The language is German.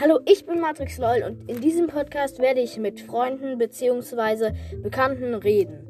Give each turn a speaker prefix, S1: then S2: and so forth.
S1: Hallo, ich bin Matrix LOL und in diesem Podcast werde ich mit Freunden bzw. Bekannten reden.